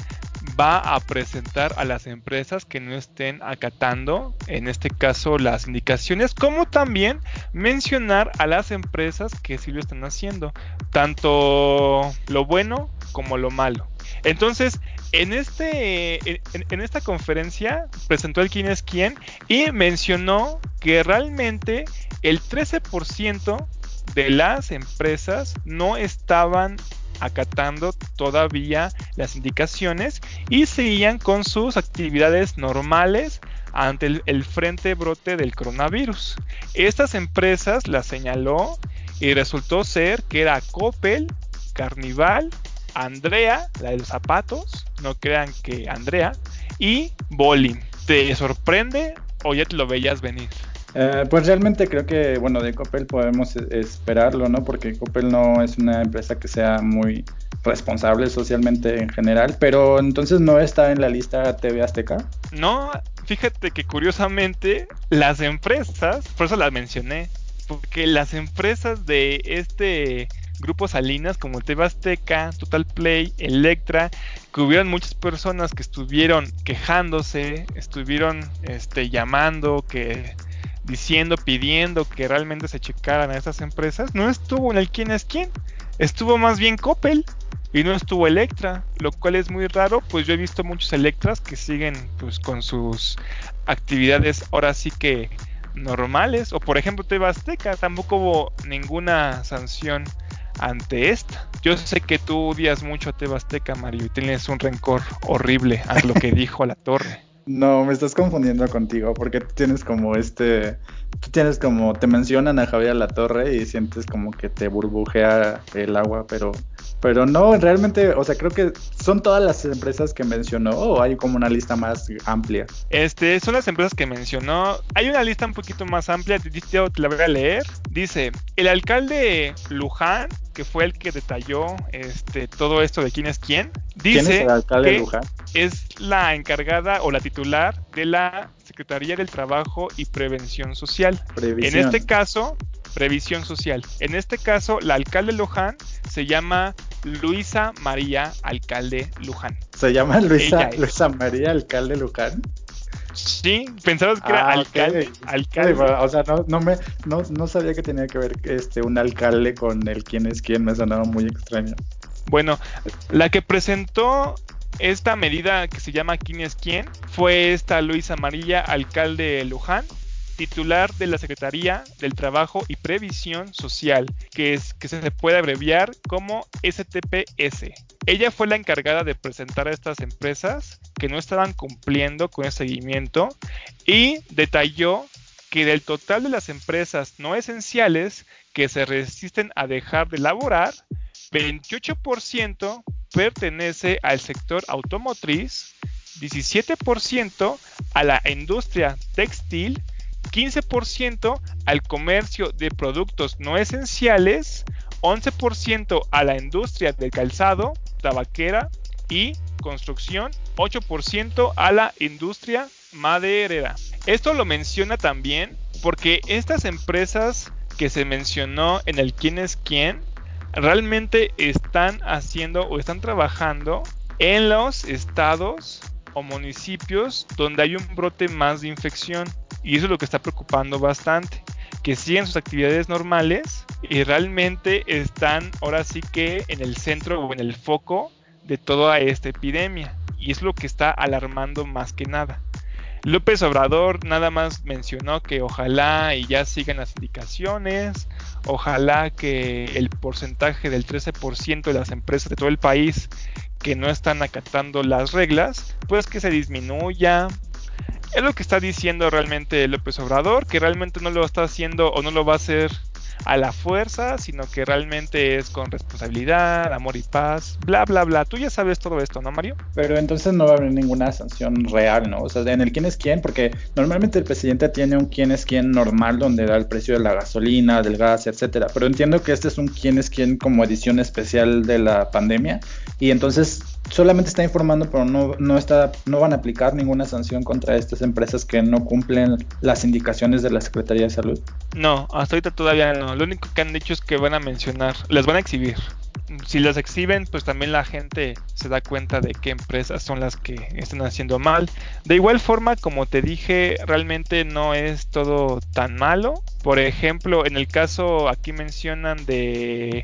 va a presentar a las empresas que no estén acatando, en este caso, las indicaciones, como también mencionar a las empresas que sí lo están haciendo, tanto lo bueno como lo malo. Entonces, en, este, en, esta conferencia presentó el quién es quién y mencionó que realmente el 13% de las empresas no estaban acatando todavía las indicaciones y seguían con sus actividades normales ante el, frente brote del coronavirus. Estas empresas las señaló y resultó ser que era Coppel, Carnival, Andrea, la de los zapatos, no crean que Andrea, y Bolim. ¿Te sorprende o ya te lo veías venir? Eh, pues realmente creo que, bueno, de Coppel podemos e-, esperarlo, ¿no? Porque Coppel no es una empresa que sea muy responsable socialmente en general, pero entonces no está en la lista TV Azteca. No, fíjate que curiosamente las empresas, por eso las mencioné, porque las empresas de este grupo Salinas como TV Azteca, Total Play, Electra, que hubieron muchas personas que estuvieron quejándose, estuvieron este, llamando, que diciendo, pidiendo que realmente se checaran a estas empresas, no estuvo en el quién es quién, estuvo más bien Coppel y no estuvo Electra, lo cual es muy raro, pues yo he visto muchos Electras que siguen pues con sus actividades ahora sí que normales, o por ejemplo TV Azteca, tampoco hubo ninguna sanción ante esta. Yo sé que tú odias mucho a TV Azteca, Mario, y tienes un rencor horrible a lo que [LAUGHS] dijo la torre. No, me estás confundiendo contigo porque tú tienes como este, tú tienes como, te mencionan a Javier La Torre y sientes como que te burbujea el agua, pero, pero no, realmente, o sea, creo que son todas las empresas que mencionó o hay como una lista más amplia. Este, son las empresas que mencionó. Hay una lista un poquito más amplia, te, te la voy a leer. Dice, el alcalde Luján que fue el que detalló este, todo esto de quién es quién, dice que es la encargada o la titular de la Secretaría del Trabajo y Prevención Social. En este caso, previsión social. En este caso, la alcalde Luján se llama Luisa María Alcalde Luján. ¿Se llama Luisa, Luisa María Alcalde Luján? Sí, pensabas que era ah, alcalde. alcalde. o sea, no, no me, no, no, sabía que tenía que ver este un alcalde con el quién es quién, me sonaba muy extraño. Bueno, la que presentó esta medida que se llama quién es quién fue esta Luisa Amarilla, alcalde de Luján, titular de la Secretaría del Trabajo y Previsión Social, que, se puede abreviar como STPS. Ella fue la encargada de presentar a estas empresas que no estaban cumpliendo con el seguimiento y detalló que del total de las empresas no esenciales que se resisten a dejar de laborar, 28% pertenece al sector automotriz, 17% a la industria textil, 15% al comercio de productos no esenciales, 11% a la industria del calzado, tabaquera y construcción, 8% a la industria maderera. Esto lo menciona también porque estas empresas que se mencionó en el quién es quién realmente están haciendo o están trabajando en los estados o municipios donde hay un brote más de infección. Y eso es lo que está preocupando bastante. Que siguen sus actividades normales y realmente están ahora sí que en el centro o en el foco de toda esta epidemia. Y es lo que está alarmando más que nada. López Obrador nada más mencionó que ojalá y ya sigan las indicaciones, ojalá que el porcentaje del 13% de las empresas de todo el país que no están acatando las reglas, pues que se disminuya. Es lo que está diciendo realmente López Obrador, que realmente no lo está haciendo o no lo va a hacer a la fuerza, sino que realmente es con responsabilidad, amor y paz, bla, bla, bla. Tú ya sabes todo esto, ¿no, Mario? Pero entonces no va a haber ninguna sanción real, ¿no? O sea, en el quién es quién, porque normalmente el presidente tiene un quién es quién normal donde da el precio de la gasolina, del gas, etcétera. Pero entiendo que este es un quién es quién como edición especial de la pandemia y entonces solamente está informando, pero no, no, está, no van a aplicar ninguna sanción contra estas empresas que no cumplen las indicaciones de la Secretaría de Salud. No, hasta ahorita todavía no. Lo único que han dicho es que van a mencionar, les van a exhibir. Si las exhiben, pues también la gente se da cuenta de qué empresas son las que están haciendo mal. De igual forma, como te dije, realmente no es todo tan malo. Por ejemplo, en el caso aquí mencionan de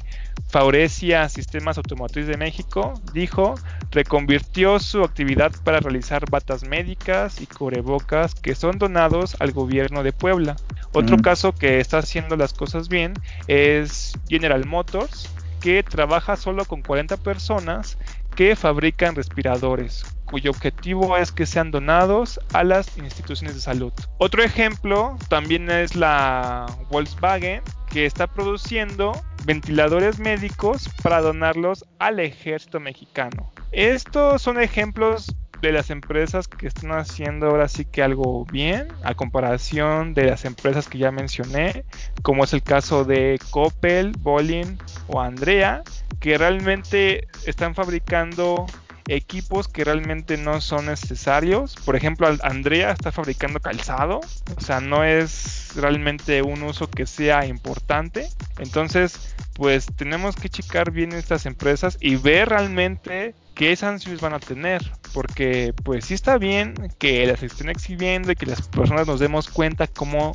Faurecia Sistemas Automotriz de México, dijo, reconvirtió su actividad para realizar batas médicas y cubrebocas que son donados al gobierno de Puebla. Otro caso que está haciendo las cosas bien es General Motors, que trabaja solo con 40 personas que fabrican respiradores, cuyo objetivo es que sean donados a las instituciones de salud. Otro ejemplo también es la Volkswagen, que está produciendo ventiladores médicos para donarlos al ejército mexicano. Estos son ejemplos de las empresas que están haciendo ahora sí que algo bien a comparación de las empresas que ya mencioné, como es el caso de Coppel, Bolin o Andrea, que realmente están fabricando equipos que realmente no son necesarios. Por ejemplo, Andrea está fabricando calzado, o sea, no es realmente un uso que sea importante. Entonces, pues tenemos que checar bien estas empresas y ver realmente qué sanciones van a tener. Porque pues sí está bien que las estén exhibiendo y que las personas nos demos cuenta cómo,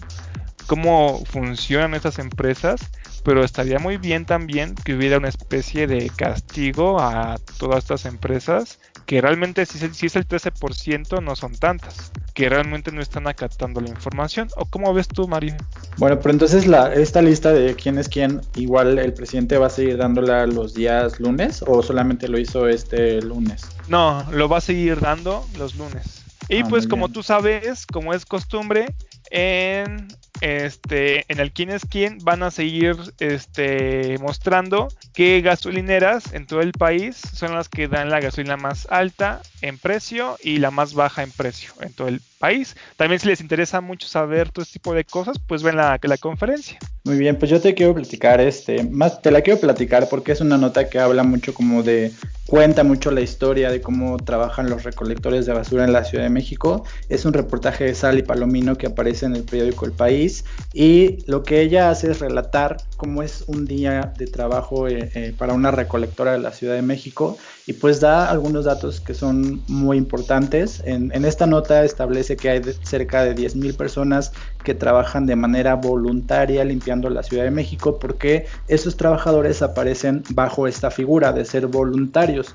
cómo funcionan estas empresas pero estaría muy bien también que hubiera una especie de castigo a todas estas empresas que realmente si, es el 13% no son tantas, que realmente no están acatando la información. ¿O cómo ves tú, Mario? Bueno, pero entonces la, esta lista de quién es quién, igual el presidente va a seguir dándola los días lunes o solamente lo hizo este lunes? No, lo va a seguir dando los lunes. Y ah, pues como tú sabes, como es costumbre, en este en el quién es quién van a seguir este mostrando qué gasolineras en todo el país son las que dan la gasolina más alta en precio y la más baja en precio en todo el país. También si les interesa mucho saber todo este tipo de cosas, pues ven la, la conferencia. Muy bien, pues yo te quiero platicar, este, más te la quiero platicar porque es una nota que habla mucho como de, cuenta mucho la historia de cómo trabajan los recolectores de basura en la Ciudad de México. Es un reportaje de Sally Palomino que aparece en el periódico El País y lo que ella hace es relatar cómo es un día de trabajo eh, eh, para una recolectora de la Ciudad de México y pues da algunos datos que son muy importantes. En, esta nota establece que hay cerca de 10.000 personas que trabajan de manera voluntaria limpiando la Ciudad de México porque esos trabajadores aparecen bajo esta figura de ser voluntarios.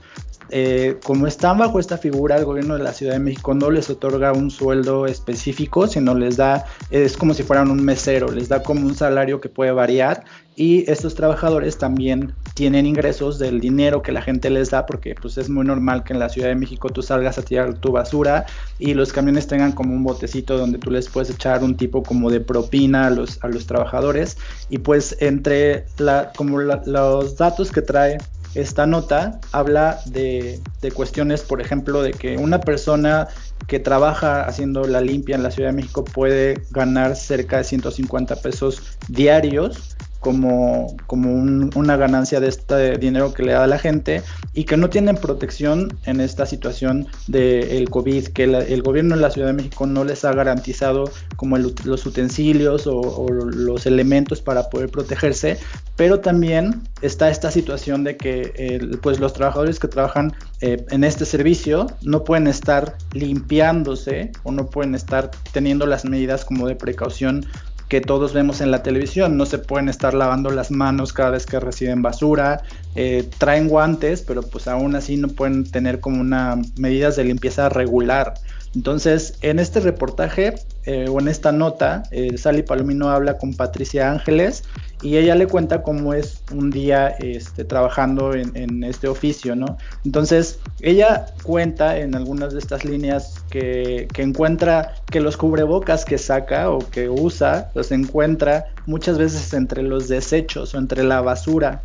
Eh, como están bajo esta figura, el gobierno de la Ciudad de México no les otorga un sueldo específico, sino les da, es como si fueran un mesero, les da como un salario que puede variar. Y estos trabajadores también tienen ingresos del dinero que la gente les da porque pues es muy normal que en la Ciudad de México tú salgas a tirar tu basura y los camiones tengan como un botecito donde tú les puedes echar un tipo como de propina a los, a los trabajadores. Y pues entre la, como los datos que trae esta nota habla de, de cuestiones, por ejemplo, de que una persona que trabaja haciendo la limpia en la Ciudad de México puede ganar cerca de 150 pesos diarios como, como una ganancia de este dinero que le da la gente y que no tienen protección en esta situación del COVID, que el gobierno de la Ciudad de México no les ha garantizado como los utensilios o, los elementos para poder protegerse, pero también está esta situación de que pues los trabajadores que trabajan eh, en este servicio no pueden estar limpiándose o no pueden estar teniendo las medidas como de precaución que todos vemos en la televisión. No se pueden estar lavando las manos cada vez que reciben basura. Eh, traen guantes, pero pues aún así no pueden tener como una medidas de limpieza regular. Entonces, en este reportaje eh, o en esta nota, eh, Sally Palomino habla con Patricia Ángeles y ella le cuenta cómo es un día este, trabajando en, este oficio, ¿no? Entonces, ella cuenta en algunas de estas líneas que, que, encuentra que los cubrebocas que saca o que usa, los encuentra muchas veces entre los desechos o entre la basura.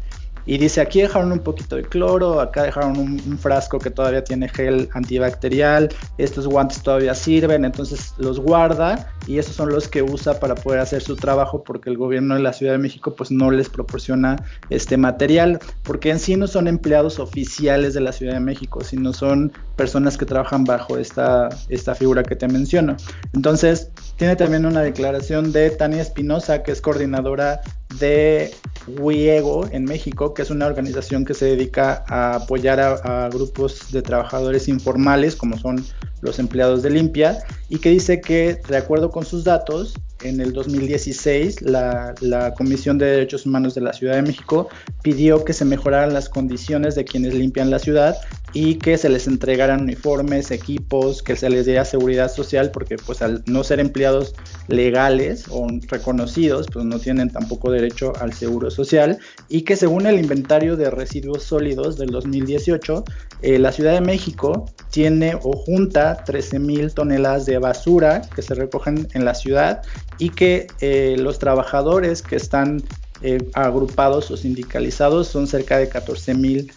Y dice, aquí dejaron un poquito de cloro, acá dejaron un, frasco que todavía tiene gel antibacterial, estos guantes todavía sirven, entonces los guarda y esos son los que usa para poder hacer su trabajo porque el gobierno de la Ciudad de México pues no les proporciona este material, porque en sí no son empleados oficiales de la Ciudad de México, sino son personas que trabajan bajo esta, esta figura que te menciono. Entonces, tiene también una declaración de Tania Espinosa, que es coordinadora de WIEGO en México, que es una organización que se dedica a apoyar a, grupos de trabajadores informales, como son los empleados de limpia, y que dice que, de acuerdo con sus datos, en el 2016 la, la, Comisión de Derechos Humanos de la Ciudad de México pidió que se mejoraran las condiciones de quienes limpian la ciudad y que se les entregaran uniformes, equipos, que se les diera seguridad social, porque pues al no ser empleados legales o reconocidos, pues no tienen tampoco derecho al seguro social, y que según el inventario de residuos sólidos del 2018, eh, la Ciudad de México tiene o junta 13 mil toneladas de basura que se recogen en la ciudad y que eh, los trabajadores que están eh, agrupados o sindicalizados son cerca de 14 mil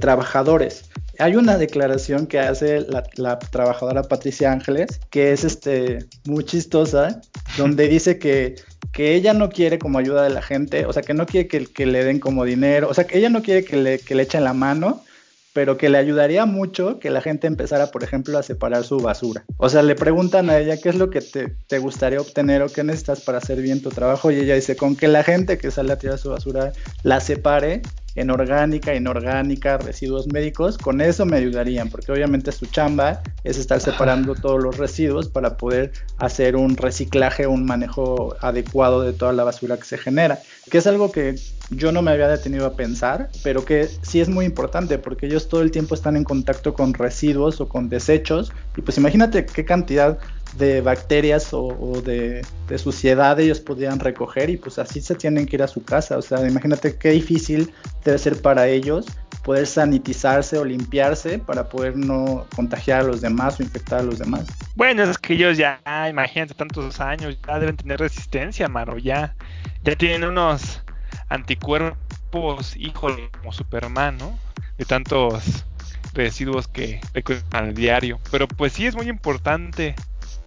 trabajadores hay una declaración que hace la, trabajadora Patricia Ángeles, que es este, muy chistosa, donde [LAUGHS] dice que, que ella no quiere como ayuda de la gente, o sea, que no quiere que, que le den como dinero, o sea, que ella no quiere que le, que le echen la mano, pero que le ayudaría mucho que la gente empezara, por ejemplo, a separar su basura. O sea, le preguntan a ella qué es lo que te, te, gustaría obtener o qué necesitas para hacer bien tu trabajo y ella dice, con que la gente que sale a tirar su basura la separe en orgánica, inorgánica, residuos médicos, con eso me ayudarían, porque obviamente su chamba es estar separando todos los residuos para poder hacer un reciclaje, un manejo adecuado de toda la basura que se genera, que es algo que yo no me había detenido a pensar, pero que sí es muy importante porque ellos todo el tiempo están en contacto con residuos o con desechos y pues imagínate qué cantidad de bacterias o, de, suciedad ellos podrían recoger y pues así se tienen que ir a su casa. O sea, imagínate qué difícil debe ser para ellos poder sanitizarse o limpiarse para poder no contagiar a los demás o infectar a los demás. Bueno, es que ellos ya, imagínate, tantos años, ya deben tener resistencia, Maro, ya, ya tienen unos anticuerpos, híjole, como Superman, ¿no? De tantos residuos que recogen al diario. Pero pues sí es muy importante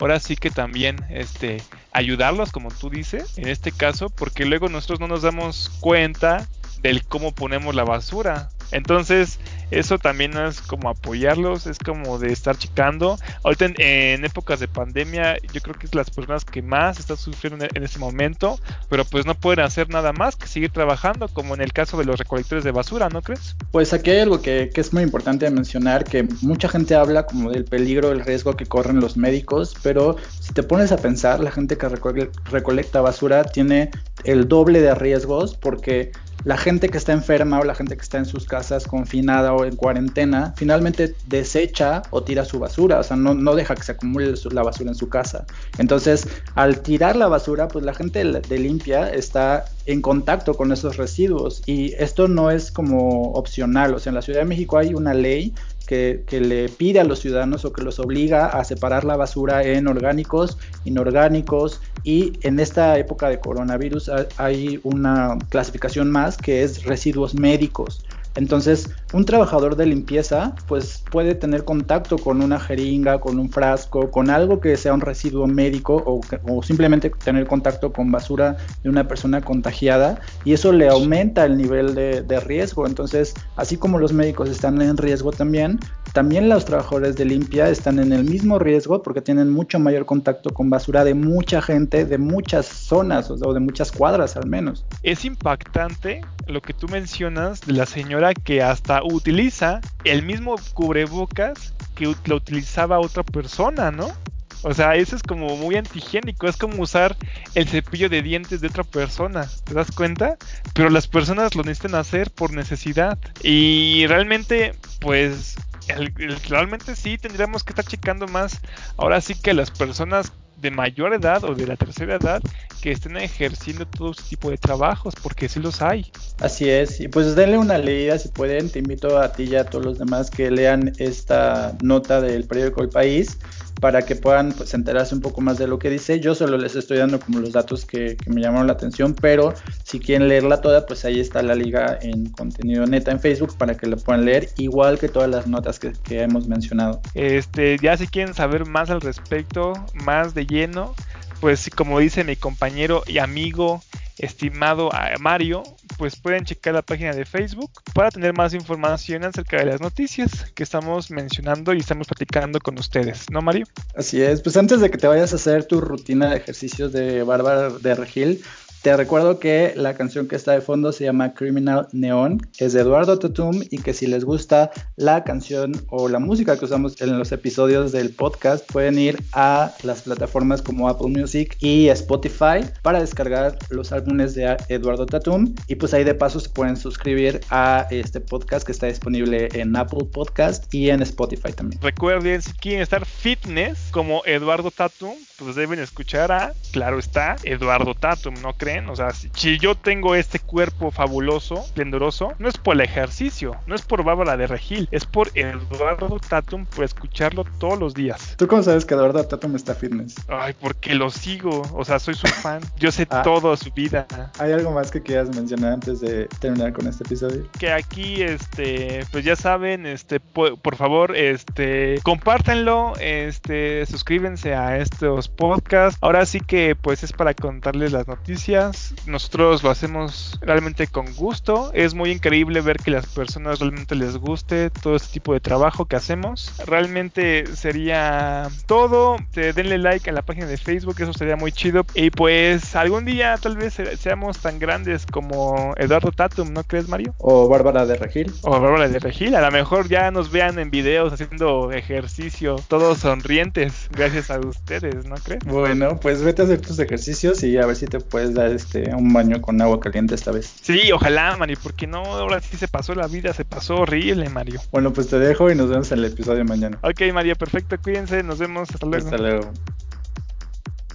ahora sí que también este ayudarlos como tú dices en este caso porque luego nosotros no nos damos cuenta del cómo ponemos la basura entonces eso también es como apoyarlos, es como de estar checando. Ahorita en, épocas de pandemia yo creo que es las personas que más están sufriendo en, este momento, pero pues no pueden hacer nada más que seguir trabajando, como en el caso de los recolectores de basura, ¿no crees? Pues aquí hay algo que, es muy importante mencionar, que mucha gente habla como del peligro, el riesgo que corren los médicos, pero si te pones a pensar, la gente que recolecta basura tiene el doble de riesgos porque la gente que está enferma o la gente que está en sus casas confinada o en cuarentena, finalmente desecha o tira su basura, o sea, no, no deja que se acumule la basura en su casa. Entonces, al tirar la basura, pues la gente de limpia está en contacto con esos residuos y esto no es como opcional, o sea, en la Ciudad de México hay una ley que, le pide a los ciudadanos o que los obliga a separar la basura en orgánicos, inorgánicos y en esta época de coronavirus hay una clasificación más que es residuos médicos. Entonces, un trabajador de limpieza, pues puede tener contacto con una jeringa, con un frasco, con algo que sea un residuo médico o, simplemente tener contacto con basura de una persona contagiada y eso le aumenta el nivel de, de riesgo. Entonces, así como los médicos están en riesgo también, también los trabajadores de limpia están en el mismo riesgo porque tienen mucho mayor contacto con basura de mucha gente, de muchas zonas o de muchas cuadras al menos. Es impactante lo que tú mencionas de la señora que hasta utiliza el mismo cubrebocas que lo utilizaba otra persona, ¿no? O sea, eso es como muy antigénico, es como usar el cepillo de dientes de otra persona, ¿te das cuenta? Pero las personas lo necesitan hacer por necesidad. Y realmente, pues, realmente sí tendríamos que estar checando más. Ahora sí que las personas de mayor edad o de la tercera edad que estén ejerciendo todo ese tipo de trabajos, porque sí los hay. Así es, y pues denle una leída si pueden, te invito a ti y a todos los demás que lean esta nota del periódico El País para que puedan pues, enterarse un poco más de lo que dice. Yo solo les estoy dando como los datos que, me llamaron la atención, pero si quieren leerla toda, pues ahí está la liga en contenido neta en Facebook para que la puedan leer, igual que todas las notas que, que hemos mencionado. Este, ya si quieren saber más al respecto, más de lleno, pues como dice mi compañero y amigo estimado Mario, pues pueden checar la página de Facebook para tener más información acerca de las noticias que estamos mencionando y estamos platicando con ustedes, ¿no, Mario? Así es, pues antes de que te vayas a hacer tu rutina de ejercicios de Bárbara de Regil, te recuerdo que la canción que está de fondo se llama Criminal Neon, es de Eduardo Tatum y que si les gusta la canción o la música que usamos en los episodios del podcast, pueden ir a las plataformas como Apple Music y Spotify para descargar los álbumes de Eduardo Tatum y pues ahí de paso se pueden suscribir a este podcast que está disponible en Apple Podcast y en Spotify también. Recuerden, si quieren estar fitness como Eduardo Tatum, pues deben escuchar a, claro está, Eduardo Tatum, ¿no creen? O sea, si, yo tengo este cuerpo fabuloso, esplendoroso, no es por el ejercicio, no es por Bárbara de Regil, es por Eduardo Tatum por escucharlo todos los días. ¿Tú cómo sabes que Eduardo Tatum está fitness? Ay, porque lo sigo, o sea, soy su [LAUGHS] fan. Yo sé ah. todo su vida. ¿Hay algo más que quieras mencionar antes de terminar con este episodio? Que aquí, este, pues ya saben, este, por, por favor, este, compártanlo, este, suscríbanse a estos podcasts. Ahora sí que, pues es para contarles las noticias nosotros lo hacemos realmente con gusto. Es muy increíble ver que las personas realmente les guste todo este tipo de trabajo que hacemos. Realmente sería todo. Denle like a la página de Facebook, eso sería muy chido. Y pues algún día tal vez seamos tan grandes como Eduardo Tatum, ¿no crees, Mario? O Bárbara de Regil. O Bárbara de Regil. A lo mejor ya nos vean en videos haciendo ejercicio, todos sonrientes, gracias a ustedes, ¿no crees? Bueno, pues vete a hacer tus ejercicios y a ver si te puedes dar este, un baño con agua caliente esta vez. Sí, ojalá, Mario, porque no, ahora sí se pasó la vida, se pasó horrible, Mario. Bueno, pues te dejo y nos vemos en el episodio de mañana. Ok, Mario, perfecto, cuídense, nos vemos, hasta luego. Hasta luego.